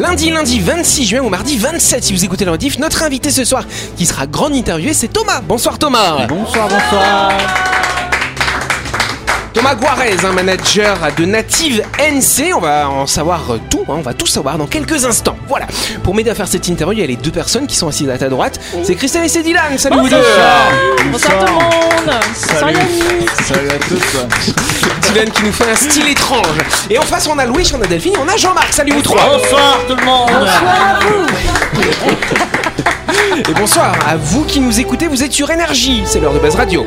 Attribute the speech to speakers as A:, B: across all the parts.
A: Lundi, lundi 26 juin ou mardi 27 si vous écoutez le. Notre invité ce soir qui sera grand interviewé, c'est Thomas. Bonsoir Thomas.
B: Bonsoir, bonsoir.
A: Thomas Guarez, un manager de Native NC. On va en savoir tout, hein, on va tout savoir dans quelques instants. Voilà. Pour m'aider à faire cette interview, il y a les deux personnes qui sont assises à ta droite. C'est Christelle et c'est Dylan. Salut vous deux.
C: Bonsoir tout le monde Bonsoir Yannick
B: Salut à tous.
A: Dylan qui nous fait un style étrange. Et en face, on a Louis, on a Delphine, on a Jean-Marc. Salut vous trois.
B: Bonsoir tout le monde.
A: Et bonsoir à vous qui nous écoutez. Vous êtes sur Énergie. C'est l'heure de Buzz Radio.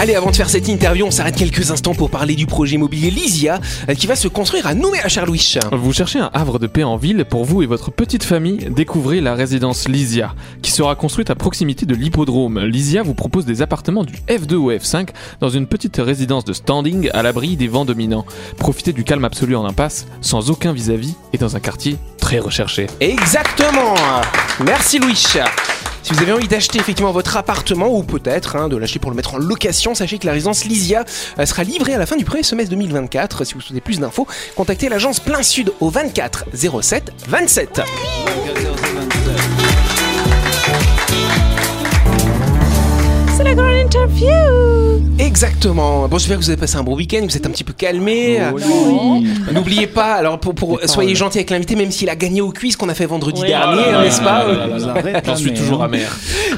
A: Allez, avant de faire cette interview, on s'arrête quelques instants pour parler du projet immobilier Lysia euh, qui va se construire à Nouméa Charlouis.
D: Vous cherchez un havre de paix en ville pour vous et votre petite famille? Découvrez la résidence Lysia, qui sera construite à proximité de l'hippodrome. Lysia vous propose des appartements du F2 au F5 dans une petite résidence de standing à l'abri des vents dominants. Profitez du calme absolu en impasse, sans aucun vis-à-vis et dans un quartier très recherché.
A: Exactement. Merci Louis. Si vous avez envie d'acheter effectivement votre appartement ou peut-être hein, de l'acheter pour le mettre en location, sachez que la résidence Lysia euh, sera livrée à la fin du premier semestre 2024. Si vous souhaitez plus d'infos, contactez l'agence Plein Sud au 24 07 27.
C: C'est la grande interview
A: Exactement. Bon, j'espère que vous avez passé un bon week-end, vous êtes un petit peu calmé. N'oubliez pas, alors pour, pour soyez gentil avec l'invité, même s'il a gagné au quiz qu'on a fait vendredi
C: Oui.
A: dernier, hein, n'est-ce pas
D: J'en suis toujours amer.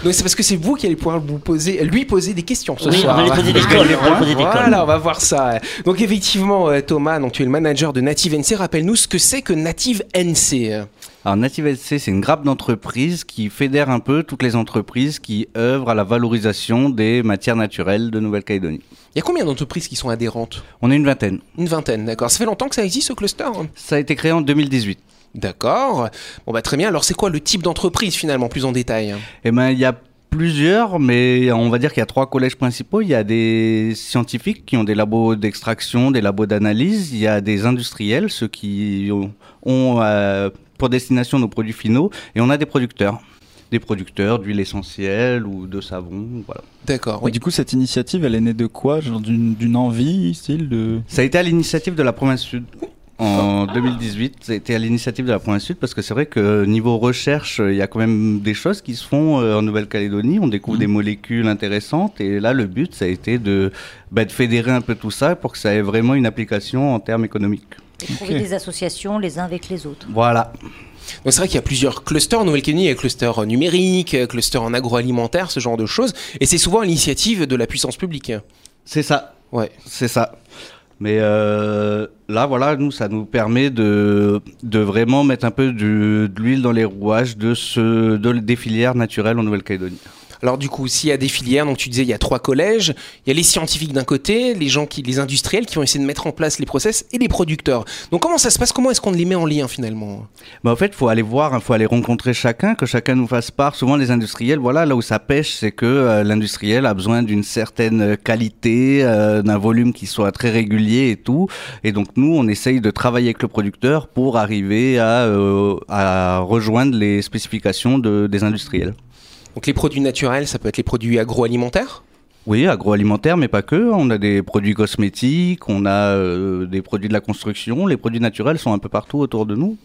A: Donc c'est parce que c'est vous qui allez pouvoir vous poser, lui poser des questions ce
B: Oui, on
A: soir.
B: va lui poser des cols, on va lui poser des cols.
A: Voilà, on va voir ça. Donc effectivement, euh, Thomas, donc tu es le manager de Native NC. Rappelle-nous ce que c'est que Native NC.
E: Alors Native LC, c'est une grappe d'entreprises qui fédère un peu toutes les entreprises qui œuvrent à la valorisation des matières naturelles de Nouvelle-Calédonie.
A: Il y a combien d'entreprises qui sont adhérentes?
E: On est une vingtaine.
A: Une vingtaine, d'accord. Ça fait longtemps que ça existe ce cluster?
E: Ça a été créé en 2018.
A: D'accord. Bon bah très bien. Alors c'est quoi le type d'entreprise finalement, plus en détail?
E: Eh ben, il y a plusieurs, mais on va dire qu'il y a trois collèges principaux. Il y a des scientifiques qui ont des labos d'extraction, des labos d'analyse. Il y a des industriels, ceux qui ont, ont, euh, pour destination nos produits finaux. Et on a des producteurs. Des producteurs d'huile essentielle ou de savon, voilà.
A: D'accord.
F: Et
A: Oui.
F: Du coup, cette initiative, elle est née de quoi? Genre d'une envie, style de?
E: Ça a été à l'initiative de la province sud. En 2018, ça a été à l'initiative de la province sud parce que c'est vrai que niveau recherche, il y a quand même des choses qui se font euh, en Nouvelle-Calédonie. On découvre des molécules intéressantes et là, le but, ça a été de, bah, de fédérer un peu tout ça pour que ça ait vraiment une application en termes économiques.
G: Et trouver des associations les uns avec les autres.
E: Voilà.
A: Donc c'est vrai qu'il y a plusieurs clusters en Nouvelle-Calédonie. Il y a cluster numérique, euh, cluster en agroalimentaire, ce genre de choses. Et c'est souvent l'initiative de la puissance publique.
E: C'est ça.
A: Ouais.
E: C'est ça. Mais euh, là, voilà, nous, ça nous permet de, de vraiment mettre un peu du- de l'huile dans les rouages de ce, de, des filières naturelles en Nouvelle-Calédonie.
A: Alors du coup, s'il y a des filières, donc tu disais il y a trois collèges, il y a les scientifiques d'un côté, les gens qui, les industriels qui vont essayer de mettre en place les process et les producteurs. Donc comment ça se passe? Comment est-ce qu'on les met en lien finalement?
E: Bah, en fait, il faut aller voir, il faut aller rencontrer chacun, que chacun nous fasse part. Souvent, les industriels, voilà, là où ça pêche, c'est que euh, l'industriel a besoin d'une certaine qualité, euh, d'un volume qui soit très régulier et tout. Et donc, nous, on essaye de travailler avec le producteur pour arriver à, euh, rejoindre les spécifications de, des industriels.
A: Donc les produits naturels, ça peut être les produits agroalimentaires?
E: Oui, agroalimentaire, mais pas que. On a des produits cosmétiques, on a euh, des produits de la construction. Les produits naturels sont un peu partout autour de nous.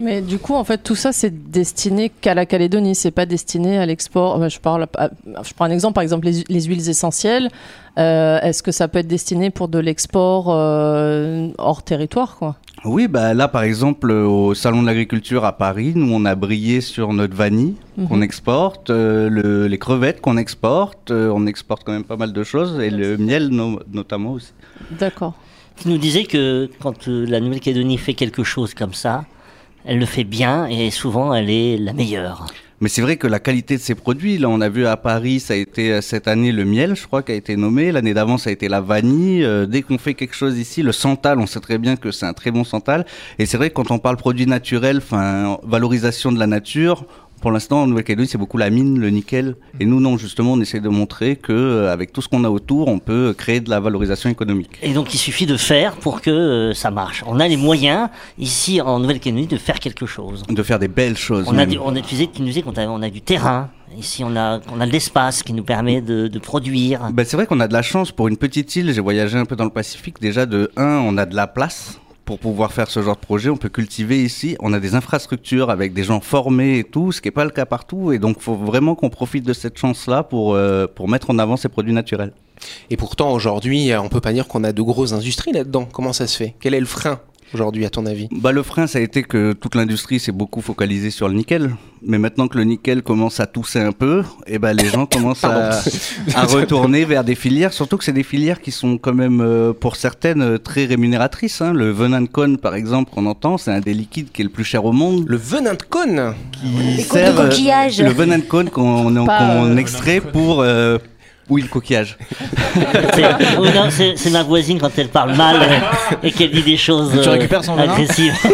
C: Mais du coup, en fait, tout ça, c'est destiné qu'à la Calédonie. C'est pas destiné à l'export. Je parle. à- Je prends un exemple. Par exemple, les, les huiles essentielles. Euh, Est-ce que ça peut être destiné pour de l'export euh, hors territoire, quoi?
E: Oui, bah là par exemple au salon de l'agriculture à Paris, nous on a brillé sur notre vanille qu'on
C: Mhm.
E: exporte, euh, le- les crevettes qu'on exporte, euh, on exporte quand même pas mal de choses et le miel no- notamment aussi.
C: D'accord.
B: Tu nous disais que quand euh, la Nouvelle-Calédonie fait quelque chose comme ça, elle le fait bien et souvent elle est la meilleure.
E: Mais c'est vrai que la qualité de ces produits, là, on a vu à Paris, ça a été euh, cette année le miel, je crois, qui a été nommé. L'année d'avant, ça a été la vanille. Euh, dès qu'on fait quelque chose ici, le santal, on sait très bien que c'est un très bon santal. Et c'est vrai que quand on parle produits naturels, enfin, valorisation de la nature, pour l'instant, en Nouvelle-Calédonie, c'est beaucoup la mine, le nickel. Et nous, non, justement, on essaie de montrer que euh, avec tout ce qu'on a autour, on peut créer de la valorisation économique.
B: Et donc, il suffit de faire pour que euh, ça marche. On a les moyens, ici, en Nouvelle-Calédonie, de faire quelque chose.
E: De faire des belles choses.
B: On a, du, on a, qu'on a, on a du terrain. Ici, on a, on a de l'espace qui nous permet de, de produire.
E: Ben, c'est vrai qu'on a de la chance pour une petite île. J'ai voyagé un peu dans le Pacifique. Déjà, de 1, on a de la place pour pouvoir faire ce genre de projet, on peut cultiver ici. On a des infrastructures avec des gens formés et tout, ce qui n'est pas le cas partout. Et donc, il faut vraiment qu'on profite de cette chance-là pour, euh, pour mettre en avant ces produits naturels.
A: Et pourtant, aujourd'hui, on peut pas dire qu'on a de grosses industries là-dedans. Comment ça se fait? Quel est le frein? Aujourd'hui, à ton avis
E: bah, Le frein, ça a été que toute l'industrie s'est beaucoup focalisée sur le nickel. Mais maintenant que le nickel commence à tousser un peu, et eh ben, les gens commencent à, à, retourner vers des filières, surtout que c'est des filières qui sont quand même, euh, pour certaines, euh, très rémunératrices. Hein. Le venin de cône, par exemple, qu'on entend, c'est un des liquides qui est le plus cher au monde.
A: Le venin de cône
E: qui sert, euh, Le venin de cône qu'on qu extrait pour... Euh, oui, le coquillage?
B: c'est ma voisine quand elle parle mal et qu'elle dit des choses
F: tu récupères son
B: agressives.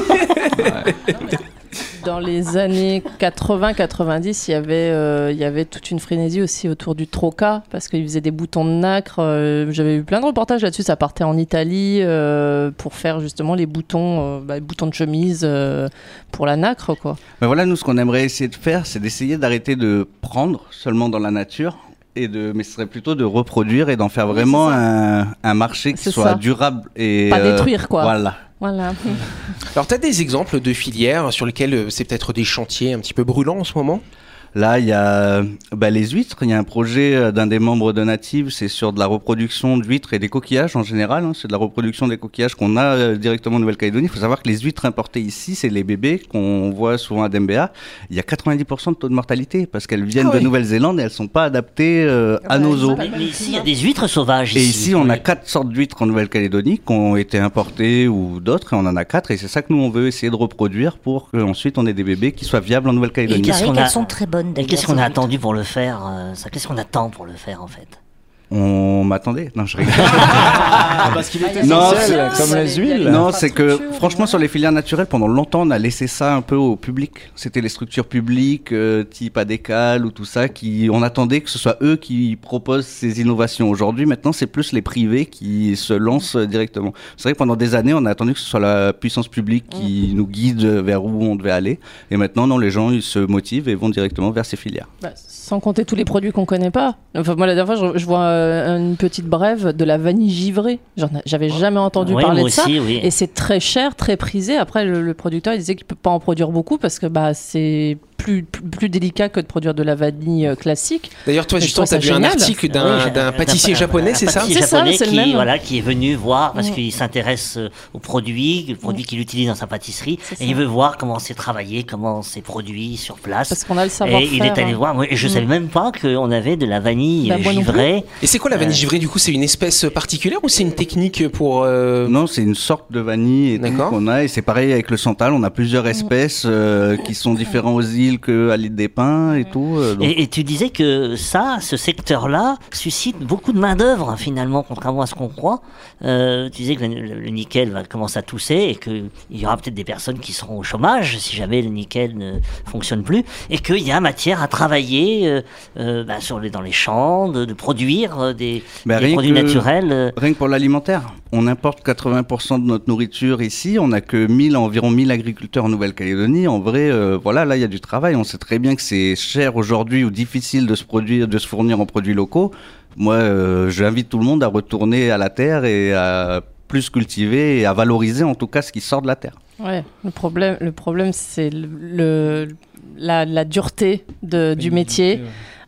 C: Dans les années 80-90, il, y avait, euh, il y avait toute une frénésie aussi autour du troca, parce qu'ils faisaient des boutons de nacre. Euh, J'avais vu plein de reportages là-dessus. Ça partait en Italie euh, pour faire justement les boutons, bah, les boutons de chemise pour la nacre. Quoi.
E: Ben voilà, nous, ce qu'on aimerait essayer de faire, c'est d'essayer d'arrêter de prendre seulement dans la nature et de, mais ce serait plutôt de reproduire et d'en faire vraiment un, un, marché qui soit durable et
C: pas détruire quoi.
E: Voilà.
C: Voilà.
A: Alors, tu as des exemples de filières sur lesquelles c'est peut-être des chantiers un petit peu brûlants en ce moment?
E: Là, il y a bah, les huîtres. Il y a un projet euh, d'un des membres de Native, c'est sur de la reproduction d'huîtres et des coquillages en général. Hein. C'est de la reproduction des coquillages qu'on a euh, directement en Nouvelle-Calédonie. Il faut savoir que les huîtres importées ici, c'est les bébés qu'on voit souvent à Dembéa. Il y a 90% de taux de mortalité parce qu'elles viennent ah de Nouvelle-Zélande et elles sont pas adaptées euh, à nos eaux.
B: Mais ici, il y a des huîtres sauvages.
E: Et ici, on a quatre sortes d'huîtres en Nouvelle-Calédonie qui ont été importées ou d'autres, et on en a quatre. Et c'est ça que nous, on veut essayer de reproduire pour qu'ensuite on ait des bébés qui soient viables en Nouvelle-Calédonie.
G: Qu'elles sont très bonnes.
B: Qu'est-ce qu'on a attendu pour le faire euh, Qu'est-ce qu'on attend pour le faire en fait?
E: On m'attendait. Non, je rigole.
F: Parce qu'il était essentiel, comme les huiles.
E: Non, c'est que franchement, sur les filières naturelles, pendant longtemps, on a laissé ça un peu au public. C'était les structures publiques, euh, type ADECAL ou tout ça, qui on attendait que ce soit eux qui proposent ces innovations. Aujourd'hui, maintenant, c'est plus les privés qui se lancent directement. C'est vrai que pendant des années, on a attendu que ce soit la puissance publique qui mm. nous guide vers où on devait aller. Et maintenant, non, les gens, ils se motivent et vont directement vers ces filières.
C: Bah, sans compter tous les produits qu'on connaît pas. Enfin, moi, la dernière fois, je, vois euh, une petite brève de la vanille givrée. J'avais jamais entendu parler de ça. Et c'est très cher, très prisé. Après, le, le producteur il disait qu'il peut pas en produire beaucoup parce que bah, c'est plus, plus, délicat que de produire de la vanille euh, classique.
A: D'ailleurs, toi, justement, tu as vu un article d'un pâtissier japonais, c'est ça
B: C'est ça, c'est qui, Voilà, qui est venu voir parce qu'il s'intéresse euh, aux produits, aux produits qu'il utilise dans sa pâtisserie, et il veut voir comment c'est travaillé, comment c'est produit sur place.
C: Parce qu'on a le savoir
B: Et il est allé voir. et je ne mm. savais même pas qu'on avait de la vanille bah, givrée.
A: Et c'est quoi la vanille euh, givrée Du coup, c'est une espèce particulière ou c'est une technique pour
E: Non, c'est une sorte de vanille qu'on a, et c'est pareil avec le santal. On a plusieurs espèces qui sont différentes aux îles que à l'île des Pins et tout.
B: Euh, et, tu disais que ça, ce secteur-là, suscite beaucoup de main-d'œuvre finalement, contrairement à ce qu'on croit. Euh, tu disais que le, nickel va commencer à tousser et qu'il y aura peut-être des personnes qui seront au chômage si jamais le nickel ne fonctionne plus et qu'il y a matière à travailler euh, bah, sur les, dans les champs, de, produire des, bah, produits naturels.
E: Rien que pour l'alimentaire. On importe 80% de notre nourriture ici. On n'a que 1000, environ 1000 agriculteurs en Nouvelle-Calédonie. En vrai, voilà, là, il y a du travail. On sait très bien que c'est cher aujourd'hui ou difficile de se produire, de se fournir en produits locaux. Moi, euh, j'invite tout le monde à retourner à la terre et à plus cultiver et à valoriser en tout cas ce qui sort de la terre.
C: Ouais, le problème, le problème c'est le, la, dureté de, du métier.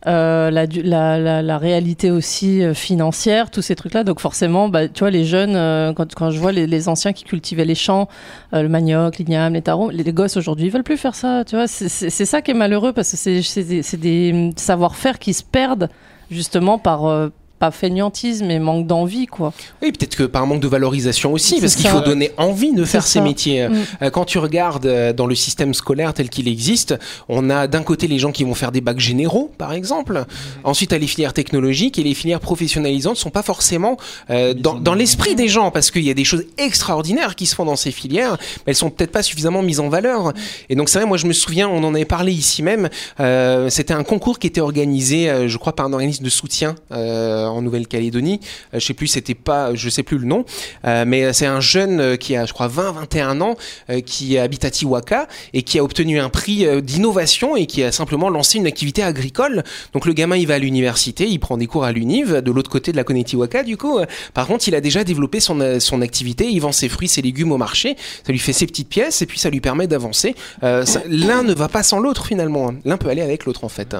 C: Euh, la, la, réalité aussi euh, financière, tous ces trucs-là. Donc forcément, bah, tu vois, les jeunes, euh, quand, quand, je vois les, les, anciens qui cultivaient les champs, le manioc, l'igname, les tarots, les, gosses aujourd'hui, ils veulent plus faire ça. Tu vois, c'est ça qui est malheureux parce que c'est des, des savoir-faire qui se perdent justement par pas fainéantise, mais manque d'envie, quoi.
A: Oui, peut-être que par manque de valorisation aussi, parce qu'il faut donner envie de faire ces
C: ça.
A: métiers.
C: Mm.
A: Euh, Quand tu regardes euh, dans le système scolaire tel qu'il existe, on a d'un côté les gens qui vont faire des bacs généraux, par exemple. Ensuite, à les filières technologiques et les filières professionnalisantes ne sont pas forcément euh, dans, dans l'esprit des gens, parce qu'il y a des choses extraordinaires qui se font dans ces filières, mais elles sont peut-être pas suffisamment mises en valeur. Et donc c'est vrai, moi je me souviens, on en avait parlé ici même. euh, C'était un concours qui était organisé, euh, je crois, par un organisme de soutien euh, en Nouvelle-Calédonie. Euh, je sais plus, c'était pas, je sais plus le nom, euh, mais c'est un jeune euh, qui a, je crois, 20-21 ans, euh, qui habite à Tiwaka et qui a obtenu un prix euh, d'innovation et qui a simplement lancé une activité agricole. Donc le gamin, il va à l'université, il prend des cours à l'Univ, de l'autre côté de la Connectiwaka, du coup. Euh, Par contre, il a déjà développé son, euh, son activité, il vend ses fruits, ses légumes au marché, ça lui fait ses petites pièces et puis ça lui permet d'avancer. Euh, L'un ne va pas sans l'autre finalement. L'un peut aller avec l'autre en fait.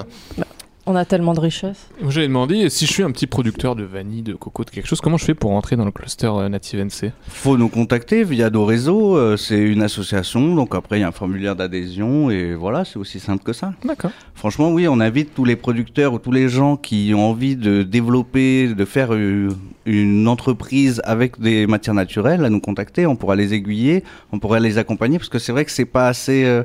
C: On a tellement de richesses.
D: J'avais demandé si je suis un petit producteur de vanille, de coco, de quelque chose, comment je fais pour rentrer dans le cluster euh, Native NC
E: Faut nous contacter via nos réseaux. euh, c'est une association, donc après il y a un formulaire d'adhésion et voilà, c'est aussi simple que ça.
D: D'accord.
E: Franchement, oui, on invite tous les producteurs ou tous les gens qui ont envie de développer, de faire euh, une entreprise avec des matières naturelles à nous contacter. On pourra les aiguiller, on pourra les accompagner parce que c'est vrai que c'est pas assez. euh,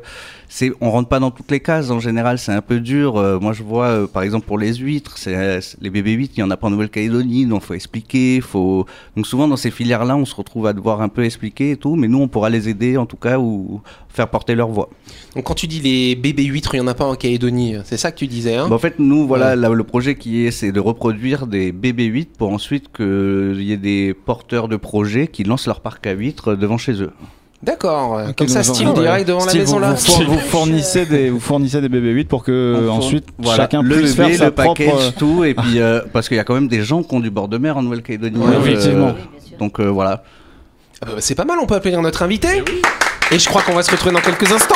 E: c'est, on rentre pas dans toutes les cases en général, c'est un peu dur. Euh, moi, je vois, euh, par exemple, pour les huîtres, les bébés huîtres, il y en a pas en Nouvelle-Calédonie, donc faut expliquer, faut. Donc souvent dans ces filières-là, on se retrouve à devoir un peu expliquer et tout, mais nous, on pourra les aider en tout cas ou faire porter leur voix.
A: Donc quand tu dis les bébés huîtres, il n'y en a pas en Calédonie, c'est ça que tu disais hein?
E: Bah, en fait, nous, voilà, là, le projet qui est, c'est de reproduire des bébés huîtres pour ensuite qu'il y ait des porteurs de projets qui lancent leur parc à huîtres devant chez eux.
A: D'accord, comme ça, style
F: ouais.
A: direct devant la maison
F: vous,
A: là.
F: Vous, four- vous fournissez des, vous fournissez des bébés 8 pour que
E: fourn-
F: ensuite
E: voilà,
F: chacun
E: le
F: puisse
E: bébé,
F: faire sa
E: le package,
F: propre. euh,
E: tout, et puis euh, parce qu'il y a quand même des gens qui ont du bord de mer en Nouvelle-Calédonie.
F: Ouais,
E: euh,
F: effectivement.
E: donc euh, voilà.
A: Ah bah, c'est pas mal, on peut applaudir notre invité. Et je crois qu'on va se retrouver dans quelques instants.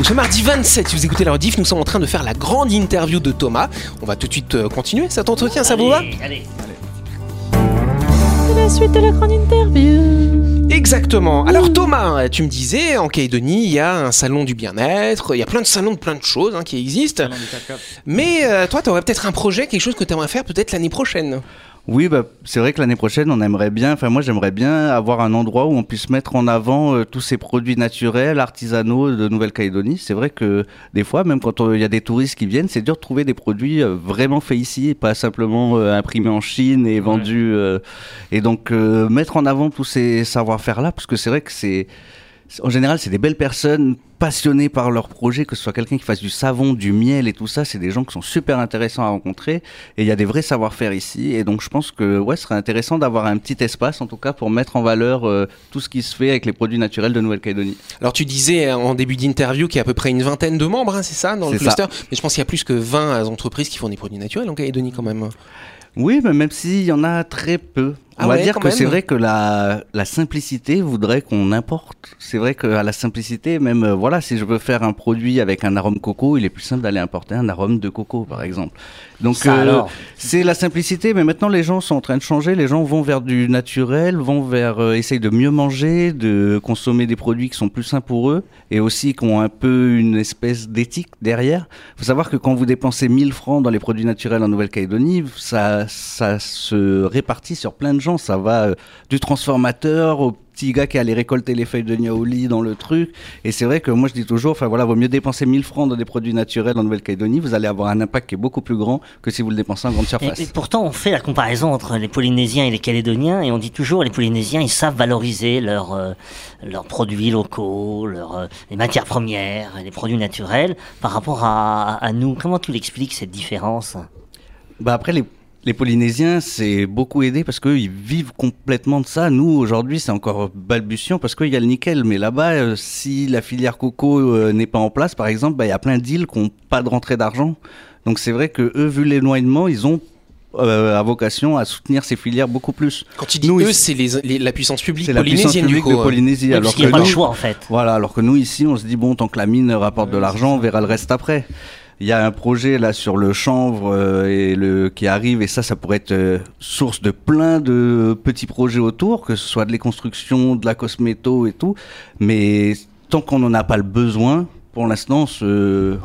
A: Ou ce mardi 27, si vous écoutez la rediff, nous sommes en train de faire la grande interview de Thomas. On va tout de suite euh, continuer cet entretien, ça vous va
B: Allez, allez.
C: C'est la suite de la grande interview.
A: Exactement. Alors Thomas, tu me disais, en Calédonie, il y a un salon du bien-être, il y a plein de salons de plein de choses hein, qui existent. Mais euh, toi, tu aurais peut-être un projet, quelque chose que tu aimerais faire peut-être l'année prochaine.
E: Oui, bah, c'est vrai que l'année prochaine, on aimerait bien, enfin moi j'aimerais bien avoir un endroit où on puisse mettre en avant euh, tous ces produits naturels, artisanaux de Nouvelle-Calédonie. C'est vrai que des fois, même quand euh, il y a des touristes qui viennent, c'est dur de trouver des produits euh, vraiment faits ici, et pas simplement euh, imprimés en Chine et vendus. et donc mettre en avant tous ces savoir-faire-là, parce que c'est vrai que c'est... En général, c'est des belles personnes passionnées par leur projet, que ce soit quelqu'un qui fasse du savon, du miel et tout ça, c'est des gens qui sont super intéressants à rencontrer et il y a des vrais savoir-faire ici et donc je pense que ouais, ce serait intéressant d'avoir un petit espace en tout cas pour mettre en valeur euh, tout ce qui se fait avec les produits naturels de Nouvelle-Calédonie.
A: Alors tu disais euh, en début d'interview qu'il y a à peu près une vingtaine de membres, hein, c'est ça, dans le
E: ça.
A: cluster? Mais je pense qu'il y a plus que 20 entreprises qui font des produits naturels en Calédonie quand même.
E: Oui, mais même s'il y en a très peu. On
A: Ah
E: va
A: ouais,
E: dire que c'est vrai que la, la simplicité voudrait qu'on importe. C'est vrai qu'à la simplicité, même euh, voilà, si je veux faire un produit avec un arôme coco, il est plus simple d'aller importer un arôme de coco, par exemple. Donc euh, c'est la simplicité, mais maintenant les gens sont en train de changer. Les gens vont vers du naturel, vont vers euh, essayer de mieux manger, de consommer des produits qui sont plus sains pour eux et aussi qui ont un peu une espèce d'éthique derrière. faut savoir que quand vous dépensez 1000 francs dans les produits naturels en Nouvelle-Calédonie, ça, ça se répartit sur plein de gens. Ça va euh, du transformateur au petit gars qui allait récolter les feuilles de niaouli dans le truc. Et c'est vrai que moi je dis toujours, enfin voilà, vaut mieux dépenser 1000 francs dans des produits naturels en Nouvelle-Calédonie. Vous allez avoir un impact qui est beaucoup plus grand que si vous le dépensez en grande surface.
B: Et, et pourtant, on fait la comparaison entre les Polynésiens et les Calédoniens, et on dit toujours les Polynésiens, ils savent valoriser leurs euh, leurs produits locaux, leurs euh, les matières premières, les produits naturels, par rapport à, à nous. Comment tu l'expliques cette différence?
E: Bah après les Les Polynésiens, c'est beaucoup aidé parce qu'eux, ils vivent complètement de ça. Nous, aujourd'hui, c'est encore balbutiant parce qu'il y a le nickel. Mais là-bas, euh, si la filière coco euh, n'est pas en place, par exemple, bah, il y a plein d'îles qui n'ont pas de rentrée d'argent. Donc c'est vrai que eux, vu l'éloignement, ils ont euh, à vocation à soutenir ces filières beaucoup plus.
A: Quand tu dis
E: Nous,
A: eux, c'est les, les- la puissance publique
E: la puissance
A: polynésienne du
E: publique
A: coup.
E: de
A: euh.
E: Polynésie.
B: Oui,
E: alors
B: parce qu'il n'y a pas le choix en fait.
E: Voilà, alors que nous ici, on se dit bon, tant que la mine rapporte de l'argent, on verra le reste après. Il y a un projet là sur le chanvre euh, et le qui arrive et ça, ça pourrait être euh, source de plein de petits projets autour, que ce soit de les constructions, de la cosméto et tout. Mais tant qu'on n'en a pas le besoin, pour l'instant, on se-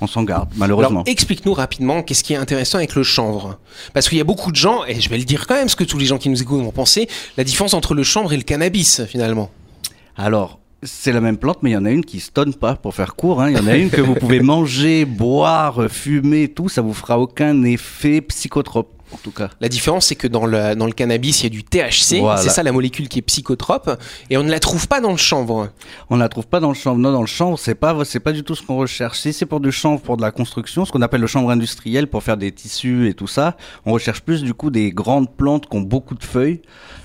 E: on s'en garde, malheureusement.
A: Explique-nous rapidement qu'est-ce qui est intéressant avec le chanvre? Parce qu'il y a beaucoup de gens, et je vais le dire quand même, ce que tous les gens qui nous écoutent vont penser, la différence entre le chanvre et le cannabis finalement.
E: Alors, c'est la même plante, mais il y en a une qui se tonne pas, pour faire court. hein. Il y en a une que vous pouvez manger, boire, fumer, tout. Ça vous fera aucun effet psychotrope, en tout cas.
A: La différence, c'est que dans le, dans le cannabis, il y a du THC,
E: Voilà.
A: c'est ça la molécule qui est psychotrope, et on ne la trouve pas dans le chanvre.
E: On la trouve pas dans le chanvre. Non, dans le chanvre, c'est pas, c'est pas du tout ce qu'on recherche. Si c'est pour du chanvre, pour de la construction, ce qu'on appelle le chanvre industriel pour faire des tissus et tout ça, on recherche plus du coup des grandes plantes qui ont beaucoup de feuilles.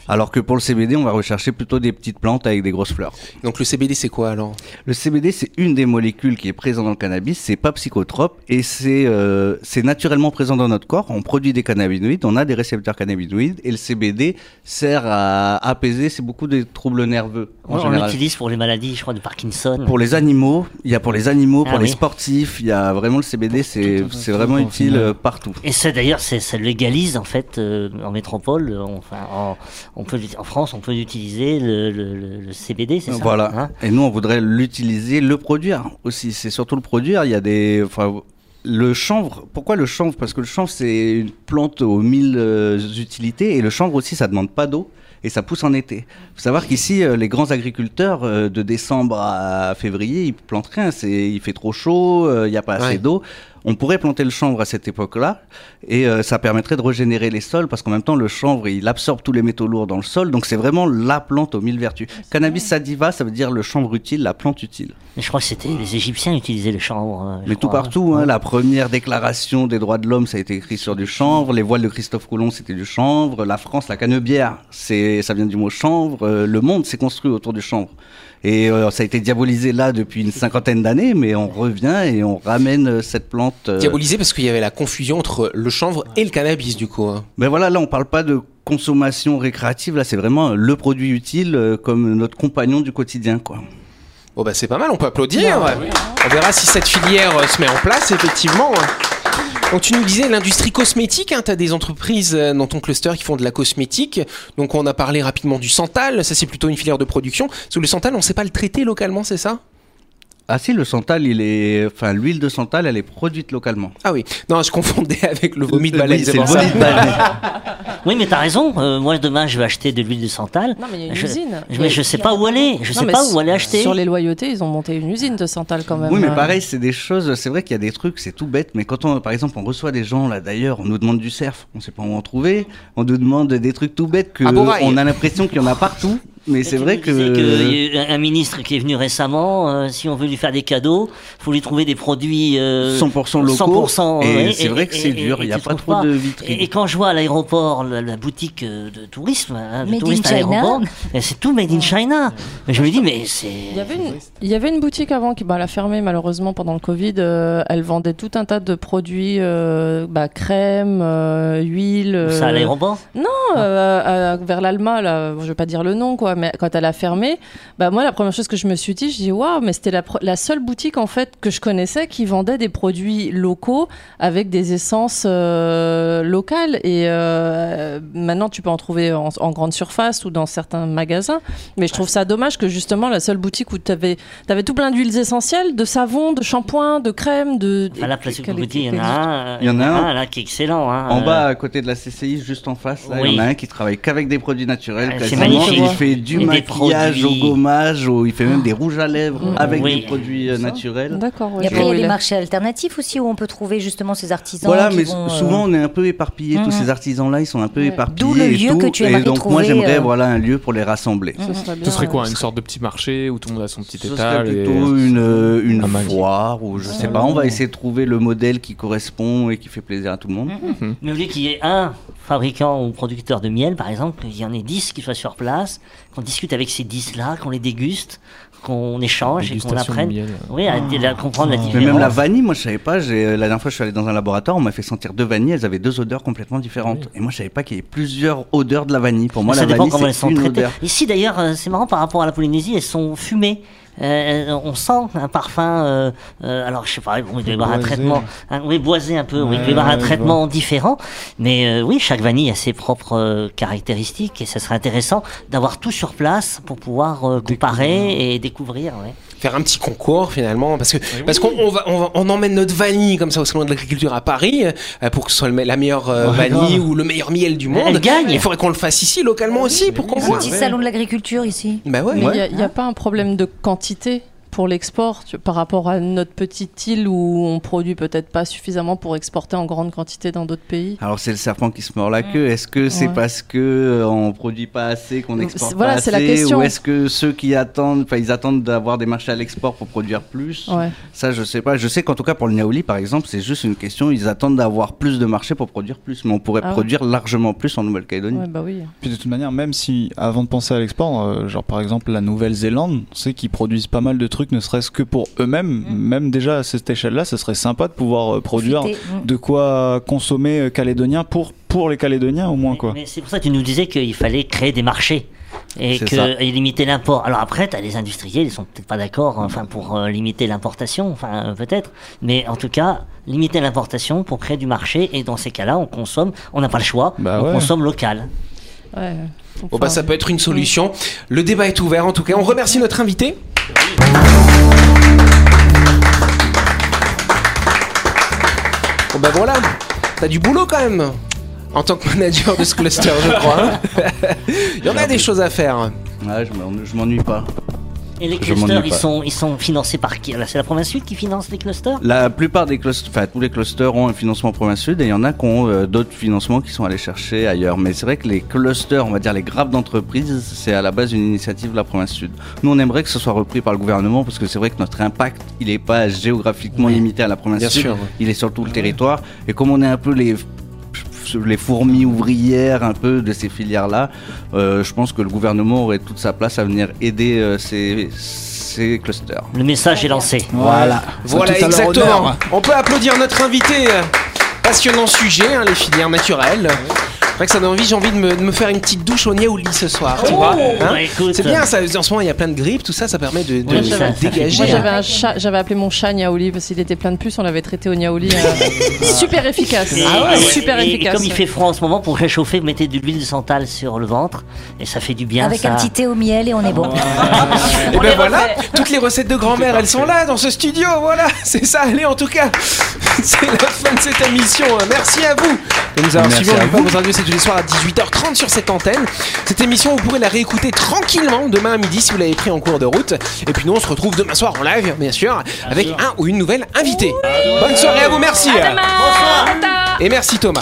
E: Alors que pour le CBD, on va rechercher plutôt des petites plantes avec des grosses fleurs.
A: Donc le CBD, c'est quoi alors?
E: Le CBD, c'est une des molécules qui est présente dans le cannabis. C'est pas psychotrope et c'est euh, c'est naturellement présent dans notre corps. On produit des cannabinoïdes, on a des récepteurs cannabinoïdes et le CBD sert à apaiser. C'est beaucoup des troubles nerveux en
B: on l'utilise pour les maladies, je crois, de Parkinson.
E: Pour les animaux, il y a pour les animaux,
B: Ah
E: pour les sportifs, il y a vraiment le CBD, c'est c'est vraiment utile euh, partout.
B: Et ça d'ailleurs, c'est- ça légalise en fait euh, en métropole. Enfin, en, on peut, en France, on peut utiliser le, le- le- le CBD, c'est ça
E: Voilà.
B: hein
E: Et nous, on voudrait l'utiliser, le produire aussi. C'est surtout le produire. Il y a des. Enfin, le chanvre, pourquoi le chanvre? Parce que le chanvre, c'est une plante aux mille euh, utilités. Et le chanvre aussi, ça demande pas d'eau. Et ça pousse en été. faut savoir qu'ici, euh, les grands agriculteurs, euh, de décembre à février, ils plantent rien. C'est, il fait trop chaud, euh, il n'y a pas assez
A: Ouais.
E: d'eau. On pourrait planter le chanvre à cette époque-là, et euh, ça permettrait de régénérer les sols, parce qu'en même temps, le chanvre, il absorbe tous les métaux lourds dans le sol, donc c'est vraiment la plante aux mille vertus. Cannabis sativa, ça veut dire le chanvre utile, la plante utile.
B: Mais je crois que c'était les Égyptiens utilisaient le chanvre. je
E: Mais tout partout, hein, la première déclaration des droits de l'homme, ça a été écrit sur du chanvre. Les voiles de Christophe Colomb, c'était du chanvre. La France, la canebière, c'est, ça vient du mot chanvre. Euh, le monde s'est construit autour du chanvre. Et euh, ça a été diabolisé là depuis une cinquantaine d'années, mais on revient et on ramène euh, cette plante. euh,
A: Diabolisé parce qu'il y avait la confusion entre le chanvre et le cannabis du coup. hein.
E: Mais voilà, là, on parle pas de consommation récréative. Là, c'est vraiment le produit utile euh, comme notre compagnon du quotidien, quoi.
A: Bon bah c'est pas mal, on peut applaudir. On verra si cette filière euh, se met en place effectivement. Donc tu nous disais l'industrie cosmétique, hein, tu as des entreprises euh, dans ton cluster qui font de la cosmétique. Donc on a parlé rapidement du santal, ça c'est plutôt une filière de production. Que le santal, on sait pas le traiter localement, c'est ça?
E: Ah si, le santal, il est, enfin, l'huile de santal, elle est produite localement.
A: Ah oui, non, je confondais avec le vomi de
E: Oui,
A: baleine,
E: c'est
A: c'est
E: le vomi de baleine.
B: Oui, mais t'as raison. euh, moi, demain, je vais acheter de l'huile de santal.
C: Non, mais il y a une
B: je,
C: usine.
B: je- mais je sais pas où aller. Je
C: Non,
B: sais pas où aller acheter.
C: Sur les loyautés, ils ont monté une usine de Santal quand même.
E: Oui, mais
C: Euh,
E: pareil, c'est des choses. C'est vrai qu'il y a des trucs, c'est tout bête. Mais quand on, par exemple, on reçoit des gens là, d'ailleurs, on nous demande du surf, on sait pas où en trouver. On nous demande des trucs tout bêtes que on a l'impression qu'il y en a partout. Mais
B: Et
E: c'est vrai que.
B: disais qu'il y a eu un ministre qui est venu récemment, euh, si on veut lui faire des cadeaux, faut lui trouver des produits euh,
E: 100% locaux.
B: 100%,
E: Et
B: ouais,
E: c'est vrai que c'est dur, il y a pas trop de vitrines.
B: Et, et quand je vois à l'aéroport la, la boutique euh, de tourisme, hein, de à l'aéroport, et c'est tout made in China. Et je me dis mais c'est.
C: Il y, avait une, il y avait une boutique avant qui bah, elle a fermé malheureusement pendant le Covid. euh, elle vendait tout un tas de produits, euh, bah, crème, euh, huile. euh,
B: Ça à l'aéroport?
C: Non, euh, à- vers l'Alma, là, je vais pas dire le nom, quoi, mais quand elle a fermé, bah moi, la première chose que je me suis dit, je dis waouh, mais c'était la, la seule boutique en fait que je connaissais qui vendait des produits locaux avec des essences euh, locales. Et euh, maintenant, tu peux en trouver en, en grande surface ou dans certains magasins. Mais je trouve ça dommage que justement, la seule boutique où tu avais, tout plein d'huiles essentielles, de savon, de shampoing, de crème, de.
B: Enfin, là, Place il y en a un.
E: Il y en a un.
B: là qui est excellent. Hein,
E: En
B: euh,
E: bas, à côté de la CCI, juste en face, là, il
B: oui.
E: y en a un qui travaille qu'avec des produits naturels.
B: Ah, c'est magnifique.
E: Il fait du
B: Et
E: maquillage
B: produits.
E: au gommage, au- il fait même des rouges à lèvres
C: Mm.
E: avec
B: Oui.
E: des produits euh, naturels.
C: D'accord. ouais,
G: Et après, il y a des
C: il
G: marchés alternatifs aussi où on peut trouver justement ces artisans.
E: Voilà,
G: qui
E: mais
G: vont, euh,
E: souvent on est un peu éparpillés. Tous
G: Mhm.
E: ces artisans-là, ils sont un peu éparpillés.
G: D'où le
E: et
G: lieu
E: tout.
G: que tu
E: Et
G: aimerais
E: donc moi, j'aimerais
G: euh,
E: voilà un lieu pour les rassembler.
C: Ce serait bien,
D: Ce serait quoi. Une sorte de petit marché où tout le monde a son petit
E: Ce serait
D: étal et...
E: plutôt une, une foire ou je sais pas. On va essayer de trouver le modèle qui correspond et qui fait plaisir à tout le monde.
B: Mais au lieu qu'il y ait un fabricant ou producteur de miel, par exemple, qu'il y en ait 10 qui soient sur place, qu'on discute avec ces 10-là, qu'on les déguste, qu'on échange et qu'on apprenne
D: miel.
B: oui, à, à comprendre la
E: Mais
B: différence.
E: même la vanille, moi je savais pas. j'ai- La dernière fois je suis allé dans un laboratoire, on m'a fait sentir deux vanilles. Elles avaient deux odeurs complètement différentes. Et moi je savais pas qu'il y avait plusieurs odeurs de la vanille. Pour moi
B: ça
E: la
B: dépend
E: vanille
B: comment elles sont
E: c'est une
B: traitées.
E: odeur.
B: Ici d'ailleurs, euh, c'est marrant par rapport à la Polynésie, elles sont fumées. Euh, on sent un parfum, euh, euh, alors je sais pas, bon, il doit y avoir un traitement, un, oui, boisé un peu, oui, il doit y
F: Ouais,
B: avoir un
F: ouais,
B: traitement différent, mais euh, oui, chaque vanille a ses propres euh, caractéristiques et ça serait intéressant d'avoir tout sur place pour pouvoir euh, comparer et découvrir. ouais.
A: Faire un petit concours finalement, parce que parce qu'on on va, on va- on emmène notre vanille comme ça au salon de l'agriculture à Paris euh, pour que ce soit le la meilleure euh, vanille ou le meilleur miel du monde.
B: Elle gagne.
A: Il faudrait qu'on le fasse ici localement aussi pour qu'on
G: Un
A: voit.
G: petit salon de l'agriculture ici.
A: Bah ouais.
C: Mais il
E: Ouais.
C: n'y a, pas un problème de quantité pour l'export par rapport à notre petite île où on produit peut-être pas suffisamment pour exporter en grande quantité dans d'autres pays.
E: Alors c'est le serpent qui se mord la queue. Est-ce que c'est
C: Ouais.
E: parce que euh, on produit pas assez qu'on
C: C'est-
E: exporte
C: voilà,
E: pas
C: c'est la
E: assez
C: question.
E: ou est-ce que ceux qui attendent, enfin ils attendent d'avoir des marchés à l'export pour produire plus?
C: Ouais.
E: Ça je sais pas. Je sais qu'en tout cas pour le Niaouli par exemple, c'est juste une question. Ils attendent d'avoir plus de marchés pour produire plus, mais on pourrait
C: Ah ouais.
E: produire largement plus en Nouvelle-Calédonie.
C: Ouais, bah oui.
F: Puis de toute manière, même si avant de penser à l'export, euh, genre par exemple la Nouvelle-Zélande, on sait qu'ils produisent pas mal de trucs, ne serait-ce que pour eux-mêmes. Même déjà à cette échelle-là, ce serait sympa de pouvoir euh, produire
G: Profiter. Mm.
F: de quoi consommer euh, calédonien pour, pour les Calédoniens au moins quoi.
B: Mais c'est pour ça que tu nous disais qu'il fallait créer des marchés et, que, et limiter l'import. Alors après, tu as les industriels, ils sont peut-être pas d'accord enfin, pour euh, limiter l'importation, enfin euh, peut-être. Mais en tout cas, limiter l'importation pour créer du marché. Et dans ces cas-là, on consomme, on n'a pas le choix,
F: Bah
B: on
F: ouais.
B: consomme local.
C: Ouais.
A: Bon bah ça peut être une solution. Le débat est ouvert en tout cas. On remercie notre invité. Bon bah voilà, t'as du boulot quand même en tant que manager de ce cluster, je crois. hein. Il y en a des choses à faire.
E: Ouais, je m'ennuie pas.
B: Et les clusters, ils sont, ils sont financés par qui? C'est la province sud qui finance les clusters?
E: La plupart des clusters, enfin tous les clusters ont un financement province sud et il y en a qui ont euh, d'autres financements qui sont allés chercher ailleurs. Mais c'est vrai que les clusters, on va dire les grappes d'entreprise, c'est à la base une initiative de la province sud. Nous on aimerait que ce soit repris par le gouvernement parce que c'est vrai que notre impact, il n'est pas géographiquement
B: Ouais.
E: limité à la province
A: Bien
E: sud,
A: sûr.
E: il est sur tout le territoire. Et comme on est un peu les les fourmis ouvrières un peu de ces filières-là, euh, je pense que le gouvernement aurait toute sa place à venir aider euh, ces, ces clusters.
B: Le message est lancé.
E: Voilà.
A: Voilà, exactement. On peut applaudir notre invité. Passionnant sujet, hein, les filières naturelles. C'est vrai que ça donne envie, j'ai envie de me, de me faire une petite douche au Niaouli ce soir, tu vois. hein.
B: Bah,
A: c'est bien, ça, en ce moment il y a plein de grippes, tout ça, ça permet de, de
B: Oui, ça- ça fait
A: dégager.
C: J'avais appelé mon chat Niaouli parce qu'il était plein de puces, on l'avait traité au Niaouli. euh, super efficace.
B: Et,
C: Ah ouais, super
B: et- et
C: efficace.
B: comme il fait froid en ce moment, pour réchauffer, vous mettez de l'huile de santal sur le ventre et ça fait du bien.
G: Avec
B: ça.
G: un petit thé au miel et on est bon.
A: Et ben voilà, toutes les recettes de grand-mère, elles sont là dans ce studio, voilà, c'est ça, allez en tout cas, c'est la fin de cette émission, Merci à vous de nous avoir suivis, on
E: vous.
A: C'est tous les soirs à 18h30 sur cette antenne. Cette émission, vous pourrez la réécouter tranquillement demain à midi si vous l'avez pris en cours de route. Et puis nous, on se retrouve demain soir en live, bien sûr, avec un ou une nouvelle invitée. Bonne soirée à vous, merci. Et merci Thomas.